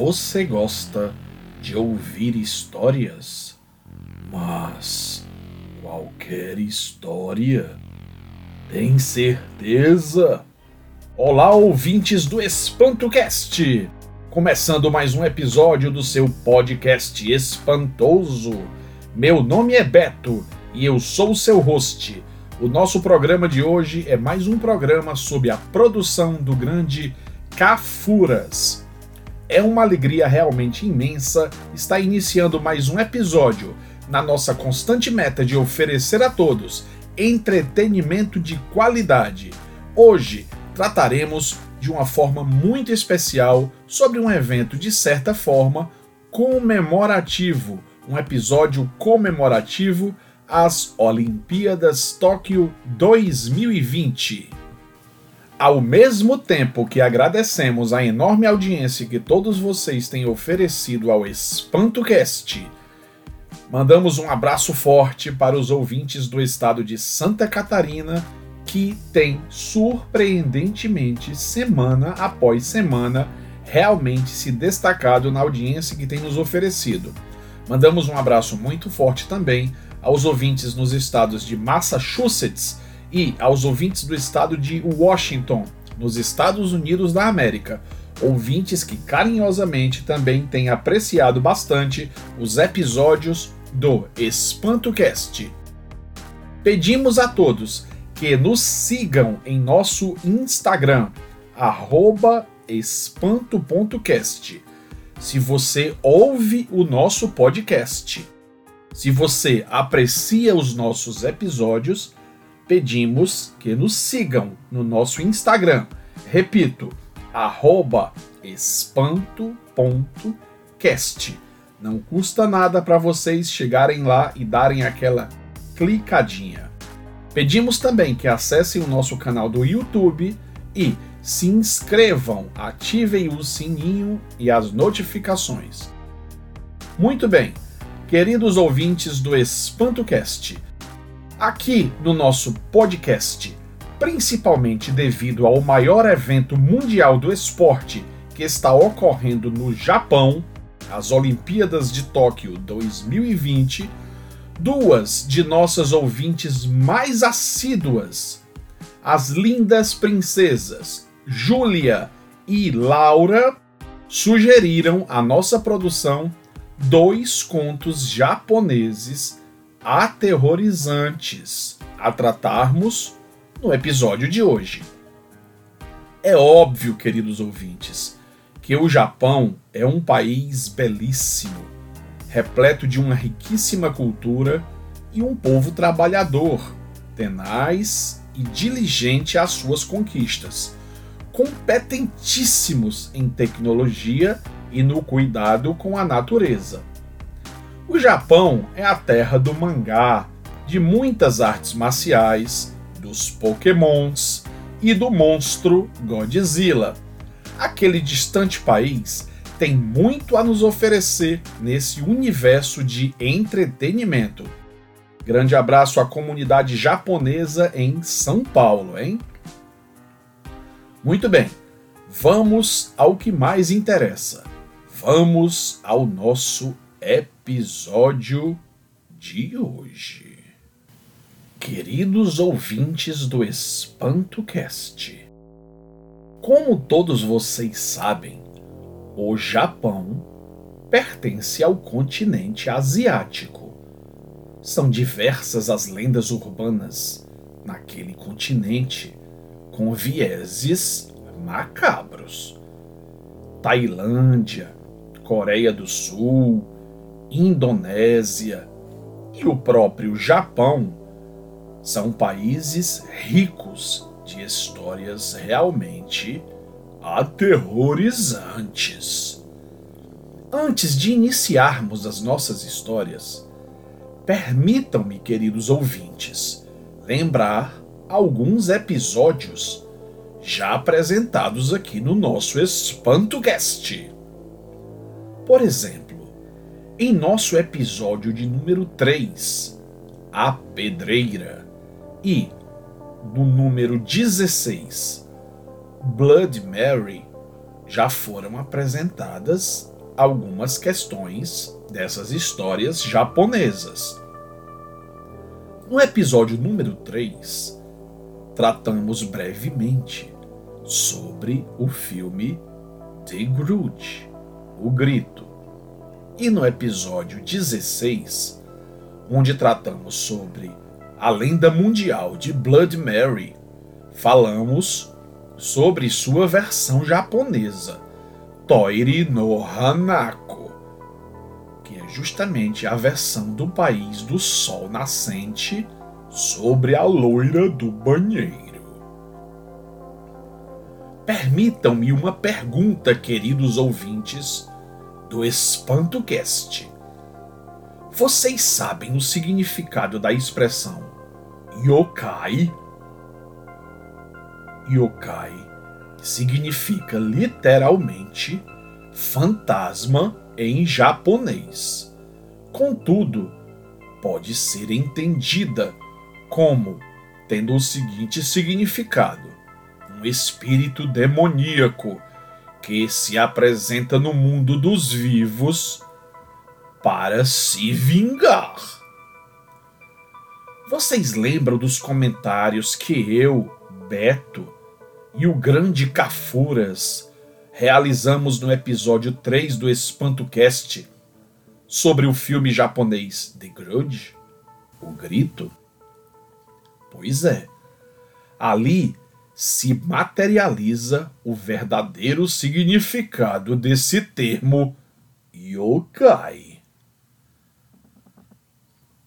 Você gosta de ouvir histórias? Mas qualquer história? Tem certeza? Olá, ouvintes do EspantoCast! Começando mais um episódio do seu podcast espantoso. Meu nome é Beto e eu sou o seu host. O nosso programa de hoje é mais um programa sobre a produção do grande Cafuras. É uma alegria realmente imensa estar iniciando mais um episódio na nossa constante meta de oferecer a todos entretenimento de qualidade. Hoje trataremos de uma forma muito especial sobre um evento de certa forma comemorativo, um episódio comemorativo às Olimpíadas Tóquio 2020. Ao mesmo tempo que agradecemos a enorme audiência que todos vocês têm oferecido ao EspantoCast, mandamos um abraço forte para os ouvintes do estado de Santa Catarina que têm surpreendentemente, semana após semana, realmente se destacado na audiência que tem nos oferecido. Mandamos um abraço muito forte também aos ouvintes nos estados de Massachusetts e aos ouvintes do estado de Washington, nos Estados Unidos da América, ouvintes que carinhosamente também têm apreciado bastante os episódios do EspantoCast. Pedimos a todos que nos sigam em nosso Instagram, espanto.cast. Se você ouve o nosso podcast, se você aprecia os nossos episódios, pedimos que nos sigam no nosso Instagram. Repito, espanto.cast. Não custa nada para vocês chegarem lá e darem aquela clicadinha. Pedimos também que acessem o nosso canal do YouTube e se inscrevam, ativem o sininho e as notificações. Muito bem, queridos ouvintes do EspantoCast, Aqui no nosso podcast, principalmente devido ao maior evento mundial do esporte que está ocorrendo no Japão, as Olimpíadas de Tóquio 2020, duas de nossas ouvintes mais assíduas, as lindas princesas Júlia e Laura, sugeriram à nossa produção dois contos japoneses aterrorizantes a tratarmos no episódio de hoje. É óbvio, queridos ouvintes, que o Japão é um país belíssimo, repleto de uma riquíssima cultura e um povo trabalhador, tenaz e diligente às suas conquistas, competentíssimos em tecnologia e no cuidado com a natureza. O Japão é a terra do mangá, de muitas artes marciais, dos pokémons e do monstro Godzilla. Aquele distante país tem muito a nos oferecer nesse universo de entretenimento. Grande abraço à comunidade japonesa em São Paulo, hein? Muito bem, vamos ao que mais interessa. Vamos ao nosso episódio de hoje. Queridos ouvintes do EspantoCast, como todos vocês sabem, o Japão pertence ao continente asiático. São diversas as lendas urbanas naquele continente com vieses macabros. Tailândia, Coreia do Sul, Indonésia e o próprio Japão são países ricos de histórias realmente aterrorizantes. Antes de iniciarmos as nossas histórias, permitam-me, queridos ouvintes, lembrar alguns episódios já apresentados aqui no nosso EspantoCast. Por exemplo, em nosso episódio de número 3, A Pedreira, e no número 16, Blood Mary, já foram apresentadas algumas questões dessas histórias japonesas. No episódio número 3, tratamos brevemente sobre o filme The Grudge, O Grito. E no episódio 16, onde tratamos sobre a lenda mundial de Blood Mary, falamos sobre sua versão japonesa, Toire no Hanako, que é justamente a versão do país do sol nascente sobre a loira do banheiro. Permitam-me uma pergunta, queridos ouvintes do EspantoCast. Vocês sabem o significado da expressão yokai? Yokai significa literalmente fantasma em japonês. Contudo, pode ser entendida como tendo o seguinte significado: um espírito demoníaco que se apresenta no mundo dos vivos para se vingar. Vocês lembram dos comentários que eu, Beto e o grande Cafuras realizamos no episódio 3 do EspantoCast sobre o filme japonês The Grudge? O Grito? Pois é, ali se materializa o verdadeiro significado desse termo yokai.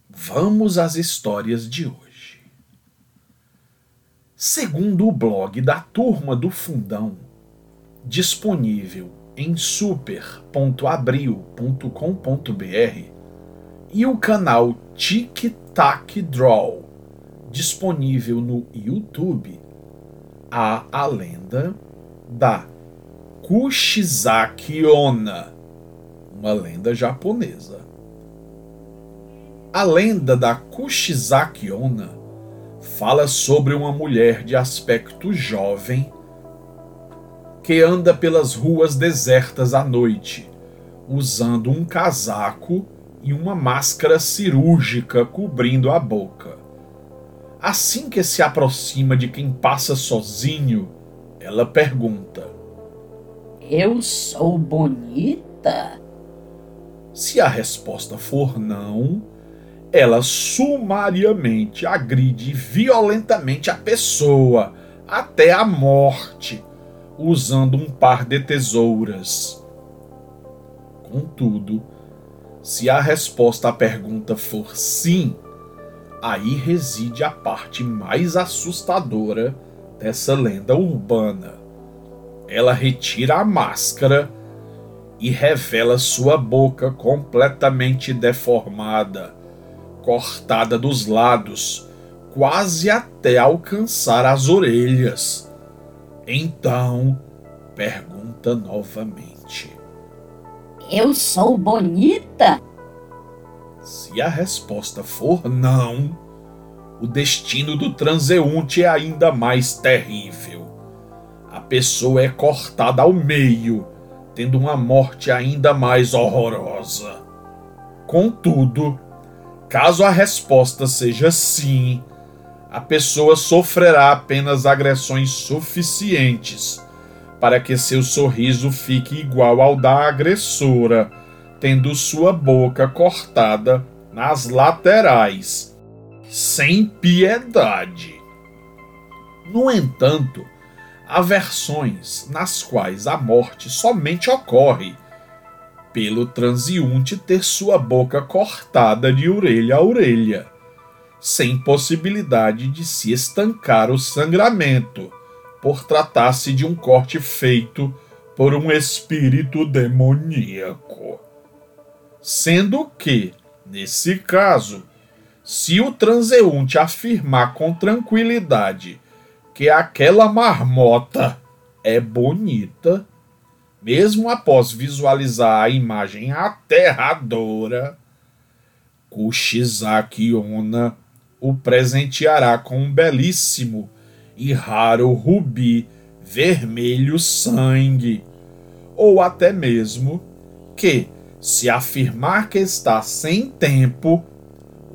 Vamos às histórias de hoje. Segundo o blog da Turma do Fundão, disponível em super.abril.com.br e o canal Tic Tac Draw, disponível no YouTube, há a lenda da Kushizaki Onna, uma lenda japonesa. A lenda da Kushizaki Onna fala sobre uma mulher de aspecto jovem que anda pelas ruas desertas à noite, usando um casaco e uma máscara cirúrgica cobrindo a boca. Assim que se aproxima de quem passa sozinho, ela pergunta: Eu sou bonita? Se a resposta for não, ela sumariamente agride violentamente a pessoa até a morte, usando um par de tesouras. Contudo, se a resposta à pergunta for sim, aí reside a parte mais assustadora dessa lenda urbana. Ela retira a máscara e revela sua boca completamente deformada, cortada dos lados, quase até alcançar as orelhas. Então, pergunta novamente: Eu sou bonita? Se a resposta for não, o destino do transeunte é ainda mais terrível. A pessoa é cortada ao meio, tendo uma morte ainda mais horrorosa. Contudo, caso a resposta seja sim, a pessoa sofrerá apenas agressões suficientes para que seu sorriso fique igual ao da agressora tendo sua boca cortada nas laterais, sem piedade. No entanto, há versões nas quais a morte somente ocorre pelo transeunte ter sua boca cortada de orelha a orelha, sem possibilidade de se estancar o sangramento, por tratar-se de um corte feito por um espírito demoníaco sendo que, nesse caso, se o transeunte afirmar com tranquilidade que aquela marmota é bonita, mesmo após visualizar a imagem aterradora, Kushizaki Onna o presenteará com um belíssimo e raro rubi vermelho sangue, ou até mesmo que, se afirmar que está sem tempo,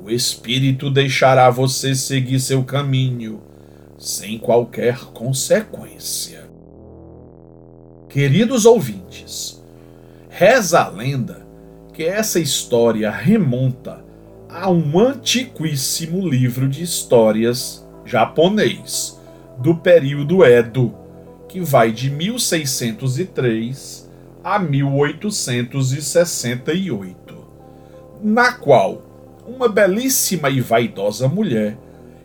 o Espírito deixará você seguir seu caminho sem qualquer consequência. Queridos ouvintes, reza a lenda que essa história remonta a um antiquíssimo livro de histórias japonês do período Edo, que vai de 1603 a 1868, na qual uma belíssima e vaidosa mulher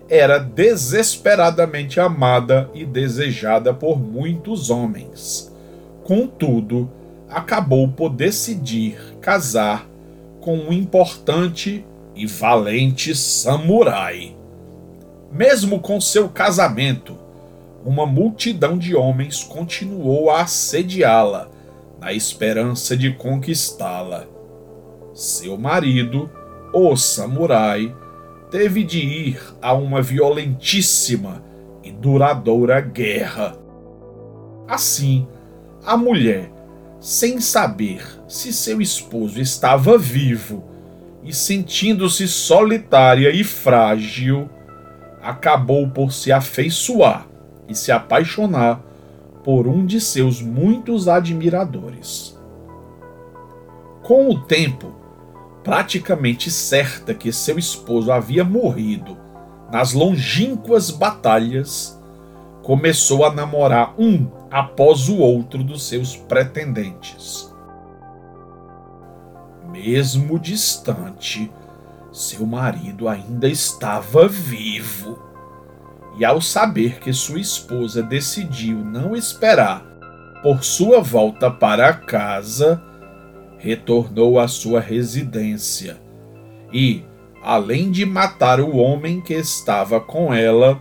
era desesperadamente amada e desejada por muitos homens. Contudo, acabou por decidir casar com um importante e valente samurai. Mesmo com seu casamento, uma multidão de homens continuou a assediá-la, na esperança de conquistá-la. Seu marido, o samurai, teve de ir a uma violentíssima e duradoura guerra. Assim, a mulher, sem saber se seu esposo estava vivo e sentindo-se solitária e frágil, acabou por se afeiçoar e se apaixonar por um de seus muitos admiradores. Com o tempo, praticamente certa que seu esposo havia morrido nas longínquas batalhas, começou a namorar um após o outro dos seus pretendentes. Mesmo distante, seu marido ainda estava vivo. E ao saber que sua esposa decidiu não esperar por sua volta para casa, retornou à sua residência e, além de matar o homem que estava com ela,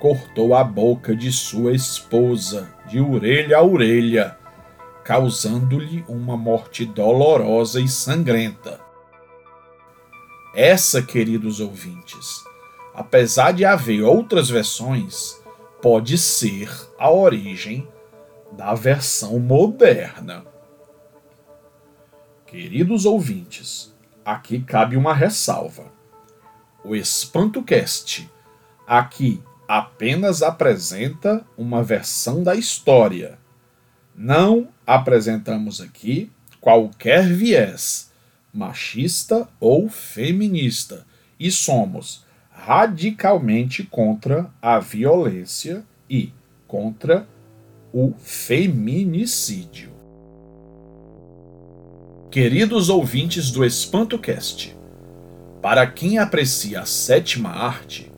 cortou a boca de sua esposa de orelha a orelha, causando-lhe uma morte dolorosa e sangrenta. Essa, queridos ouvintes, apesar de haver outras versões, pode ser a origem da versão moderna. Queridos ouvintes, aqui cabe uma ressalva. O EspantoCast aqui apenas apresenta uma versão da história. Não apresentamos aqui qualquer viés machista ou feminista e somos radicalmente contra a violência e contra o feminicídio. Queridos ouvintes do EspantoCast, para quem aprecia a sétima arte,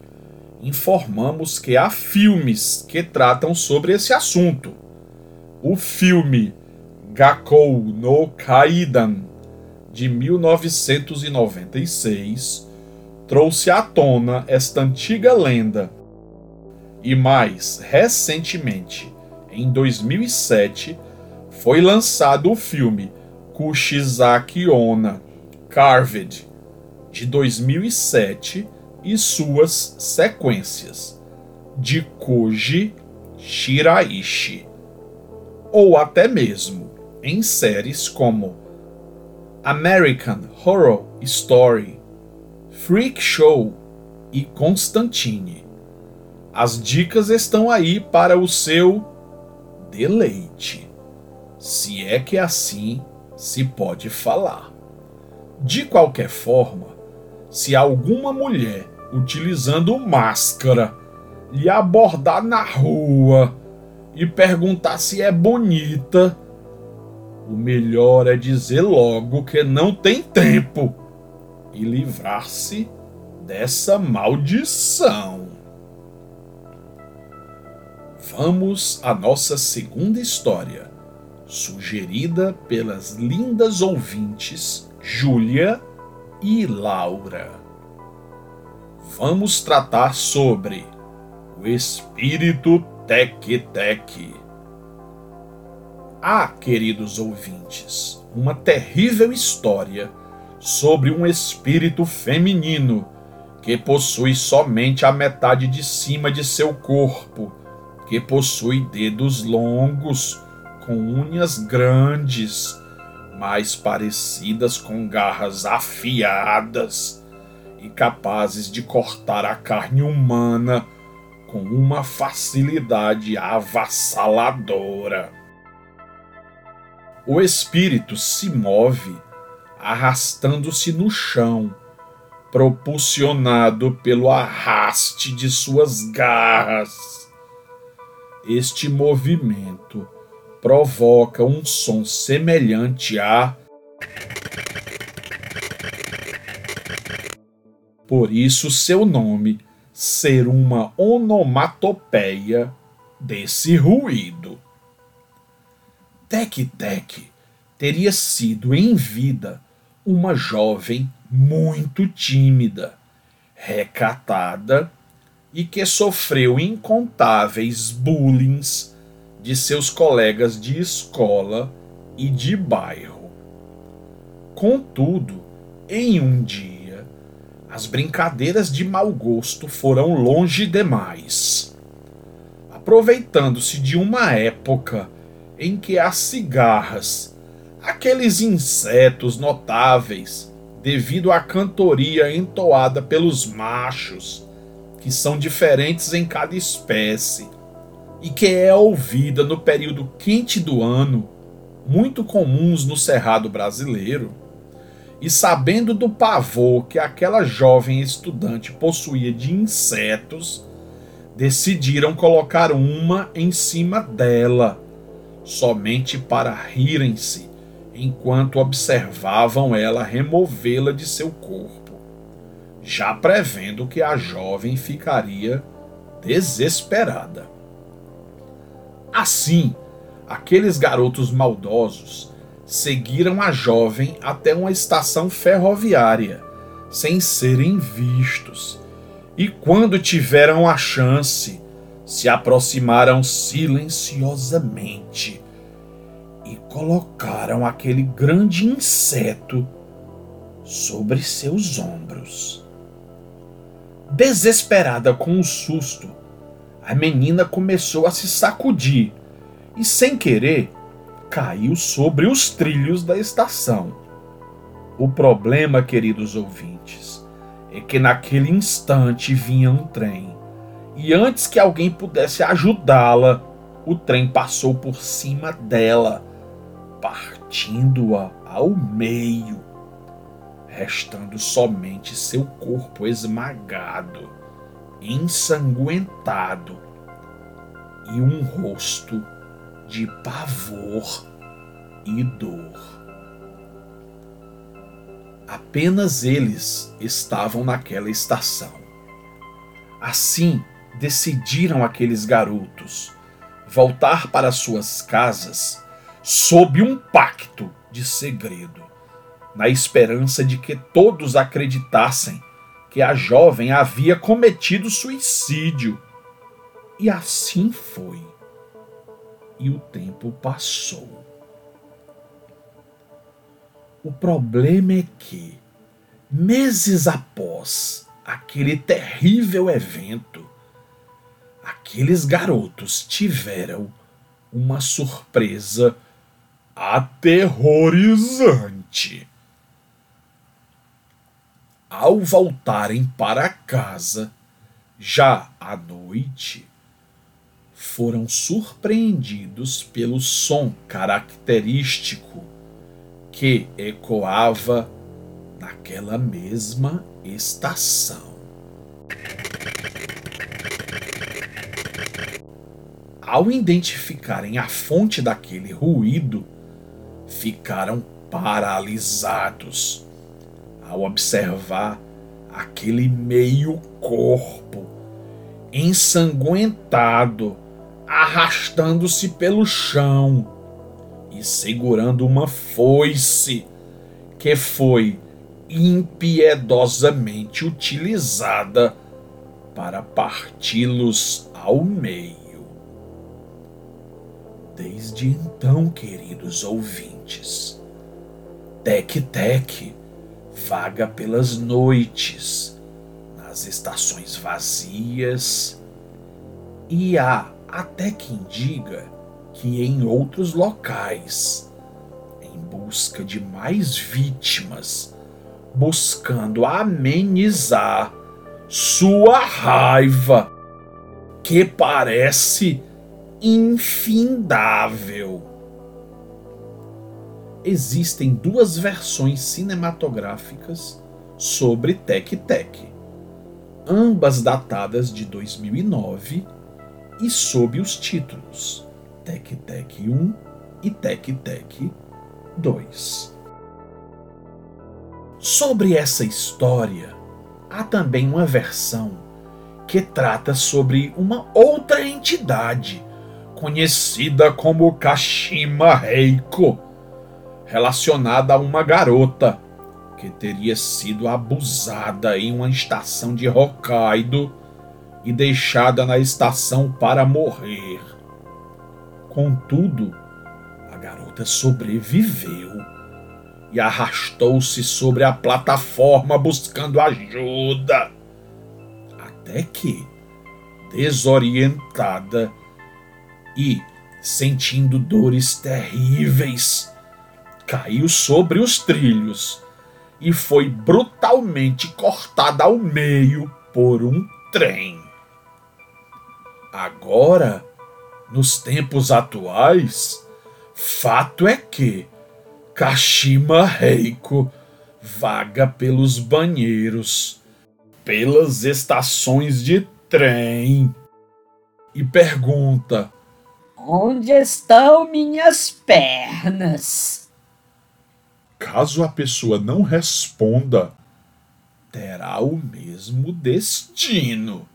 informamos que há filmes que tratam sobre esse assunto. O filme Gakou no Kaidan, de 1996, trouxe à tona esta antiga lenda. E mais recentemente, em 2007, foi lançado o filme Kushizaki Onna, Carved, de 2007 e suas sequências, de Koji Shiraishi, ou até mesmo em séries como American Horror Story, Freak Show e Constantine. As dicas estão aí para o seu deleite, se é que assim se pode falar. De qualquer forma, se alguma mulher utilizando máscara lhe abordar na rua e perguntar se é bonita, o melhor é dizer logo que não tem tempo e livrar-se dessa maldição. Vamos à nossa segunda história sugerida pelas lindas ouvintes Júlia e Laura. Vamos tratar sobre o espírito Tec-Tec. Há, queridos ouvintes, uma terrível história sobre um espírito feminino que possui somente a metade de cima de seu corpo, que possui dedos longos com unhas grandes, mais parecidas com garras afiadas e capazes de cortar a carne humana com uma facilidade avassaladora. O espírito se move arrastando-se no chão, propulsionado pelo arraste de suas garras. Este movimento provoca um som semelhante a. Por isso, seu nome ser uma onomatopeia desse ruído. Tec-Tec teria sido em vida uma jovem muito tímida, recatada e que sofreu incontáveis bullings de seus colegas de escola e de bairro. Contudo, em um dia, as brincadeiras de mau gosto foram longe demais. Aproveitando-se de uma época em que as cigarras, aqueles insetos notáveis devido à cantoria entoada pelos machos, que são diferentes em cada espécie, e que é ouvida no período quente do ano, muito comuns no cerrado brasileiro, e sabendo do pavor que aquela jovem estudante possuía de insetos, decidiram colocar uma em cima dela, somente para rirem-se enquanto observavam ela removê-la de seu corpo, já prevendo que a jovem ficaria desesperada. Assim, aqueles garotos maldosos seguiram a jovem até uma estação ferroviária, sem serem vistos. E quando tiveram a chance, se aproximaram silenciosamente e colocaram aquele grande inseto sobre seus ombros. Desesperada com o susto, a menina começou a se sacudir e, sem querer, caiu sobre os trilhos da estação. O problema, queridos ouvintes, é que naquele instante vinha um trem, e antes que alguém pudesse ajudá-la, o trem passou por cima dela, partindo-a ao meio, restando somente seu corpo esmagado, ensanguentado e um rosto de pavor e dor. Apenas eles estavam naquela estação. Assim, decidiram aqueles garotos voltar para suas casas sob um pacto de segredo, na esperança de que todos acreditassem que a jovem havia cometido suicídio. E assim foi e o tempo passou. O problema é que, meses após aquele terrível evento, aqueles garotos tiveram uma surpresa aterrorizante. Ao voltarem para casa, já à noite, foram surpreendidos pelo som característico que ecoava naquela mesma estação. Ao identificarem a fonte daquele ruído, ficaram paralisados ao observar aquele meio corpo ensanguentado arrastando-se pelo chão e segurando uma foice que foi impiedosamente utilizada para parti-los ao meio. Desde então, queridos ouvintes, Tec-Tec vaga pelas noites, nas estações vazias, e há até quem diga que em outros locais, em busca de mais vítimas, buscando amenizar sua raiva, que parece infindável. Existem duas versões cinematográficas sobre Tec Tec, ambas datadas de 2009 e sob os títulos Tec Tec 1 e Tec Tec 2. Sobre essa história, há também uma versão que trata sobre uma outra entidade conhecida como Kashima Reiko, relacionada a uma garota que teria sido abusada em uma estação de Hokkaido e deixada na estação para morrer. Contudo, a garota sobreviveu e arrastou-se sobre a plataforma buscando ajuda. Até que, desorientada e sentindo dores terríveis, caiu sobre os trilhos e foi brutalmente cortada ao meio por um trem. Agora, nos tempos atuais, fato é que Kashima Reiko vaga pelos banheiros, pelas estações de trem e pergunta: Onde estão minhas pernas? Caso a pessoa não responda, terá o mesmo destino.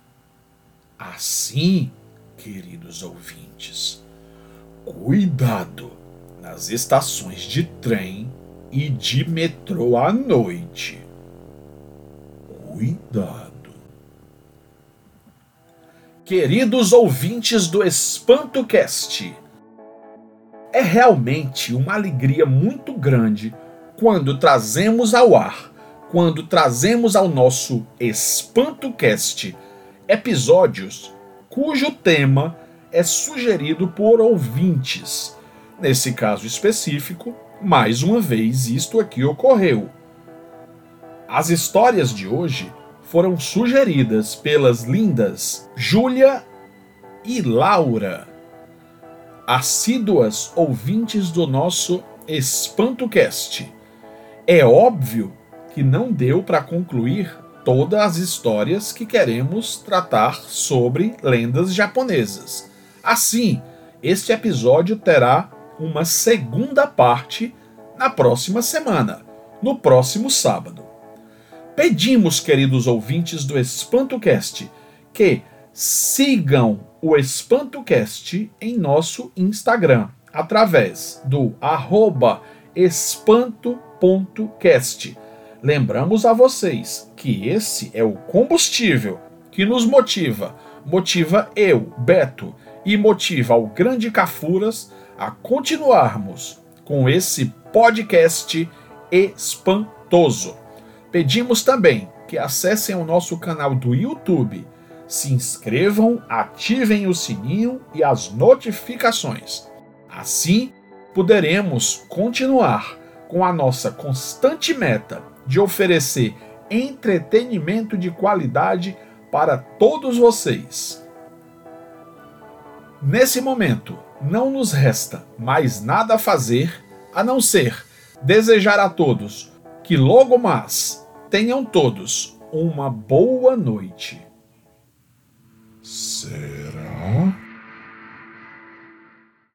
Assim, queridos ouvintes, cuidado nas estações de trem e de metrô à noite. Cuidado. Queridos ouvintes do EspantoCast, é realmente uma alegria muito grande quando trazemos ao ar, quando trazemos ao nosso EspantoCast episódios cujo tema é sugerido por ouvintes. Nesse caso específico, mais uma vez isto aqui ocorreu. As histórias de hoje foram sugeridas pelas lindas Júlia e Laura, assíduas ouvintes do nosso EspantoCast. É óbvio que não deu para concluir todas as histórias que queremos tratar sobre lendas japonesas. Assim, este episódio terá uma segunda parte na próxima semana, no próximo sábado. Pedimos, queridos ouvintes do EspantoCast, que sigam o EspantoCast em nosso Instagram, através do arroba espanto.cast. Lembramos a vocês que esse é o combustível que nos motiva, motiva eu, Beto, e motiva o Grande Cafuras a continuarmos com esse podcast espantoso. Pedimos também que acessem o nosso canal do YouTube, se inscrevam, ativem o sininho e as notificações. Assim, poderemos continuar com a nossa constante meta de oferecer entretenimento de qualidade para todos vocês. Nesse momento, não nos resta mais nada a fazer a não ser desejar a todos que logo mais Tenham todos uma boa noite. Será?